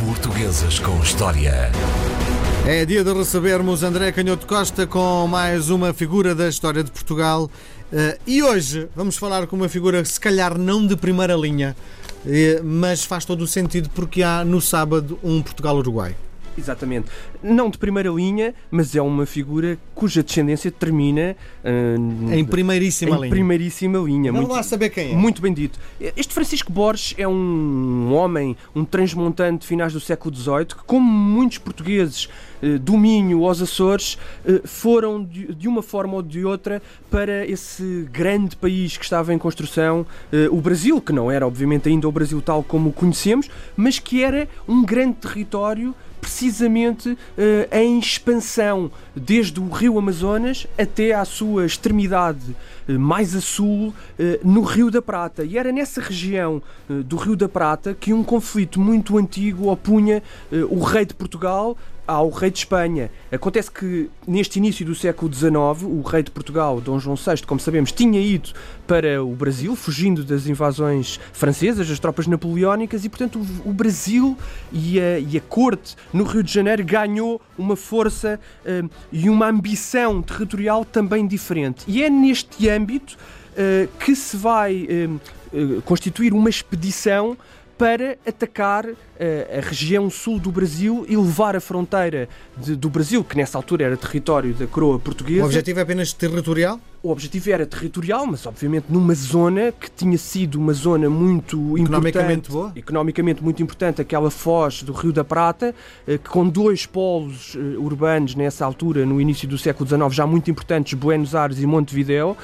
Portuguesas com História. É dia de recebermos André Canhoto Costa com mais uma figura da história de Portugal. Eh, e hoje vamos falar com uma figura, se calhar não de primeira linha, eh, mas faz todo o sentido porque há no sábado um Portugal-Uruguai. Exatamente. Não de primeira linha, mas é uma figura cuja descendência termina uh, em primeiríssima em linha. primeiríssima linha. Não muito, lá saber quem é. Muito bem dito. Este Francisco Borges é um homem, um transmontante de finais do século XVIII, que, como muitos portugueses uh, do Minho aos Açores, uh, foram de, de, uma forma ou de outra para esse grande país que estava em construção, uh, o Brasil, que não era obviamente ainda o Brasil tal como o conhecemos, mas que era um grande território precisamente uh, em expansão, desde o rio Amazonas até à sua extremidade uh, mais a sul, uh, no Rio da Prata. E era nessa região do Rio da Prata que um conflito muito antigo opunha o rei de Portugal ao rei de Espanha. Acontece que neste início do século XIX, o rei de Portugal, Dom João VI, como sabemos, tinha ido para o Brasil, fugindo das invasões francesas, das tropas napoleónicas, e portanto o, Brasil e a, e a, corte no Rio de Janeiro ganhou uma força uh, e uma ambição territorial também diferente. E é neste âmbito uh, que se vai uh, constituir uma expedição para atacar uh, a região sul do Brasil e levar a fronteira de, do Brasil, que nessa altura era território da coroa portuguesa. O objetivo é apenas territorial? O objetivo era territorial, mas obviamente numa zona que tinha sido uma zona muito economicamente boa, economicamente muito importante, aquela foz do Rio da Prata, uh, com dois polos uh, urbanos nessa altura, no início do século XIX, já muito importantes, Buenos Aires e Montevideo,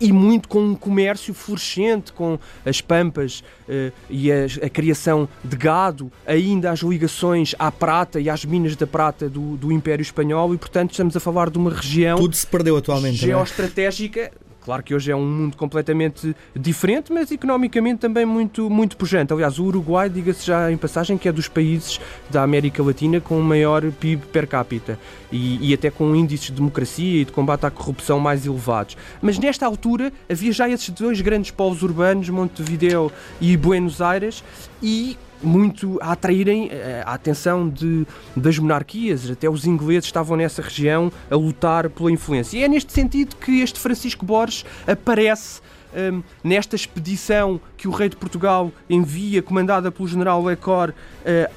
e muito com um comércio florescente, com as pampas uh, e a, a, criação de gado, ainda as ligações à prata e às minas da prata do, do Império Espanhol, e portanto estamos a falar de uma região. Tudo se perdeu atualmente. É? Geoestratégica. Claro que hoje é um mundo completamente diferente, mas economicamente também muito, muito pujante. Aliás, o Uruguai, diga-se já em passagem, que é dos países da América Latina com o maior PIB per capita e, e, até com índices de democracia e de combate à corrupção mais elevados. Mas nesta altura havia já esses dois grandes polos urbanos, Montevideo e Buenos Aires, e muito a atraírem eh, a atenção de, das monarquias, até os ingleses estavam nessa região a lutar pela influência. E é neste sentido que este Francisco Borges aparece um, nesta expedição que o rei de Portugal envia, comandada pelo general Lecor, uh,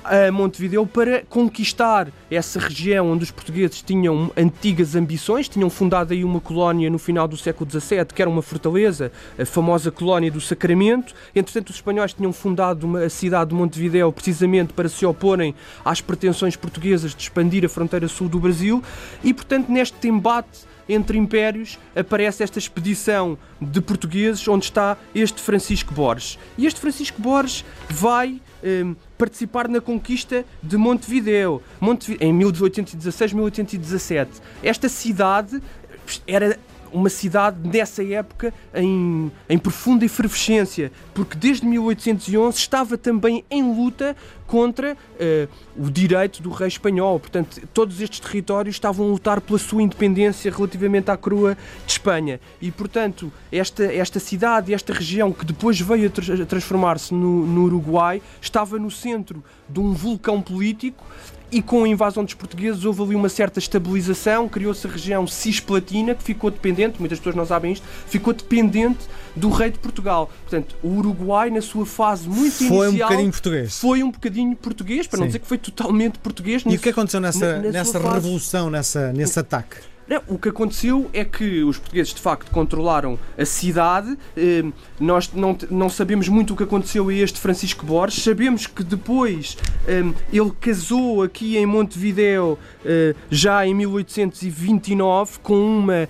a Montevideo para conquistar essa região onde os portugueses tinham antigas ambições, tinham fundado aí uma colónia no final do século XVII, que era uma fortaleza, a famosa colónia do Sacramento. Entretanto, os espanhóis tinham fundado uma, a cidade de Montevideo precisamente para se oporem às pretensões portuguesas de expandir a fronteira sul do Brasil e, portanto, neste embate entre impérios, aparece esta expedição de portugueses onde está este Francisco Borges. E este Francisco Borges vai eh, participar na conquista de Montevideo, Montevideo em 1816-1817. Esta cidade era uma cidade nessa época em, em profunda efervescência, porque desde 1811 estava também em luta contra uh, o direito do rei espanhol. Portanto, todos estes territórios estavam a lutar pela sua independência relativamente à coroa de Espanha. E, portanto, esta, esta cidade, esta região que depois veio a, tra a transformar-se no, no Uruguai, estava no centro de um vulcão político e com a invasão dos portugueses houve ali uma certa estabilização, criou-se a região cisplatina que ficou dependente, muitas pessoas não sabem isto, ficou dependente do rei de Portugal. Portanto, o Uruguai na sua fase muito foi inicial foi um bocadinho português. Foi um bocadinho português, para Sim. não dizer que foi totalmente português. E o que aconteceu nessa, nessa revolução, nessa, nesse ataque? Não, o que aconteceu é que os portugueses de facto controlaram a cidade. Eh, nós não, não sabemos muito o que aconteceu a este Francisco Borges. Sabemos que depois ele casou aqui em Montevideo eh, já em 1829 com uma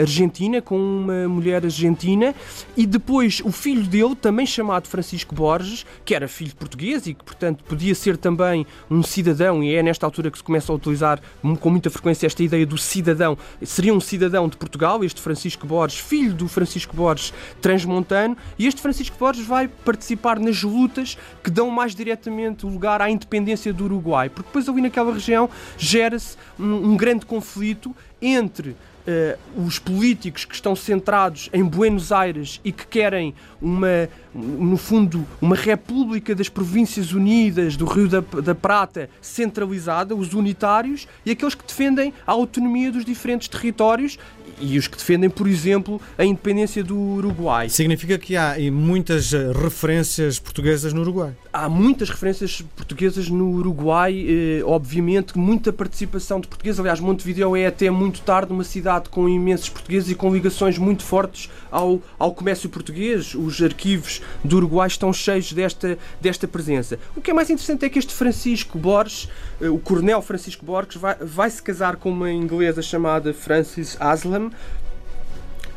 argentina, com uma mulher argentina, e depois o filho dele, também chamado Francisco Borges, que era filho português e que portanto podia ser também um cidadão, e é nesta altura que se começa a utilizar com muita frequência esta ideia do cidadão. Seria um cidadão de Portugal, este Francisco Borges, filho do Francisco Borges transmontano, e este Francisco Borges vai participar nas lutas que dão mais diretamente lugar à independência do Uruguai, porque depois ali naquela região gera-se um, um grande conflito entre uh, os políticos que estão centrados em Buenos Aires e que querem uma, no fundo, uma república das Províncias Unidas do Rio da, da Prata centralizada, os unitários, e aqueles que defendem a autonomia dos diferentes territórios e os que defendem, por exemplo, a independência do Uruguai. Significa que há muitas eh, referências portuguesas no Uruguai? Há muitas referências portuguesas no Uruguai, eh, obviamente, muita participação de portugueses. Aliás, Montevideo é até muito tarde uma cidade com imensos portugueses e com ligações muito fortes ao, ao comércio português. Os arquivos do Uruguai estão cheios desta, desta presença. O que é mais interessante é que este Francisco Borges, eh, o coronel Francisco Borges, vai, vai se casar com uma inglesa chamada Frances Aslam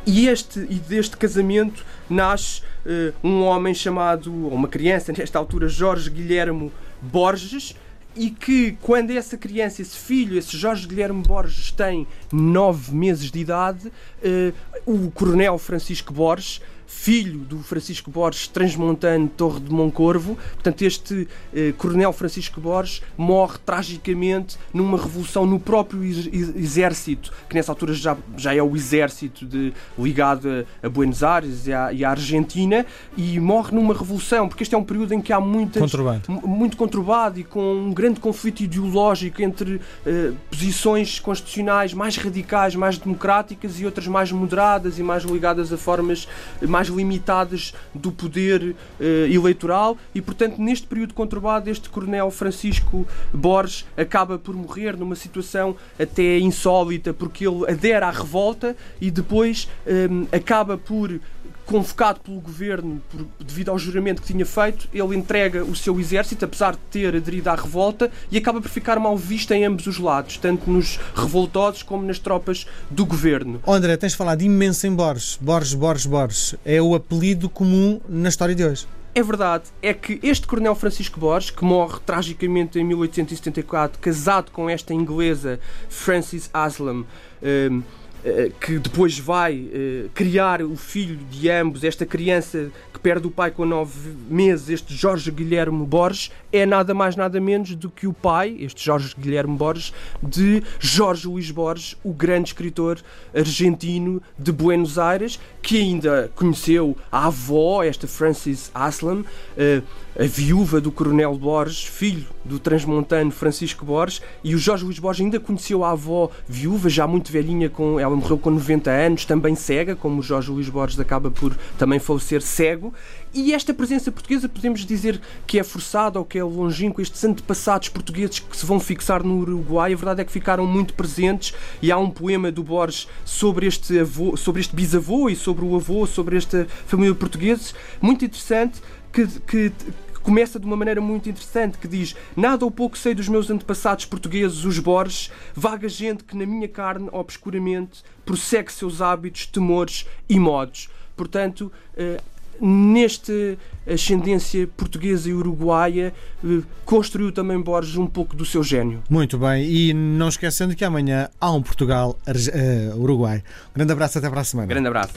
e, este, e deste casamento nasce uh, um homem chamado, ou uma criança, nesta altura, Jorge Guilhermo Borges, e que quando essa criança, esse filho, esse Jorge Guilherme Borges tem nove meses de idade, uh, o coronel Francisco Borges filho do Francisco Borges, transmontano Torre de Moncorvo. Portanto, este eh, coronel Francisco Borges morre tragicamente numa revolução no próprio exército, que nessa altura já, já é o exército de, ligado a, a Buenos Aires e à, e à, Argentina, e morre numa revolução, porque este é um período em que há muitas, muito conturbado e com um grande conflito ideológico entre eh, posições constitucionais mais radicais, mais democráticas e outras mais moderadas e mais ligadas a formas mais limitadas do poder uh, eleitoral e, portanto, neste período conturbado, este coronel Francisco Borges acaba por morrer numa situação até insólita, porque ele adere à revolta e depois um, eh, acaba por convocado pelo governo por, devido ao juramento que tinha feito, ele entrega o seu exército, apesar de ter aderido à revolta, e acaba por ficar mal visto em ambos os lados, tanto nos revoltosos como nas tropas do governo. André, tens falado imenso em Borges. Borges, Borges, Borges. É o apelido comum na história de hoje. É verdade, é que este coronel Francisco Borges, que morre tragicamente em 1874, casado com esta inglesa Frances Aslam, um, eh, que depois vai eh, criar o filho de ambos, esta criança que perde o pai com nove meses, este Jorge Guilherme Borges, é nada mais nada menos do que o pai, este Jorge Guilherme Borges, de Jorge Luís Borges, o grande escritor argentino de Buenos Aires, que ainda conheceu a avó, esta Frances Aslam, eh, a viúva do Coronel Borges, filho do transmontano Francisco Borges, e o Jorge Luís Borges ainda conheceu a avó viúva, já muito velhinha, com, ela morreu com 90 anos, também cega, como Jorge Luís Borges acaba por também falecer cego. E esta presença portuguesa podemos dizer que é forçada ou que é longínqua, estes antepassados portugueses que se vão fixar no Uruguai, a verdade é que ficaram muito presentes e há um poema do Borges sobre este, avô, sobre este bisavô e sobre o avô, sobre esta família de portugueses, muito interessante, que, que começa de uma maneira muito interessante que diz: Nada ou pouco sei dos meus antepassados portugueses, os Borges, vaga gente que na minha carne, obscuramente, prossegue seus hábitos, temores e modos. Portanto, eh, neste ascendência portuguesa e uruguaia, eh, construiu também Borges um pouco do seu gênio. Muito bem, e não esquecendo que amanhã há um Portugal-Uruguai. Um grande abraço, até para a semana. Grande abraço.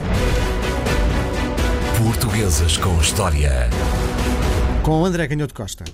Portuguesas com História com André Canhoto Costa.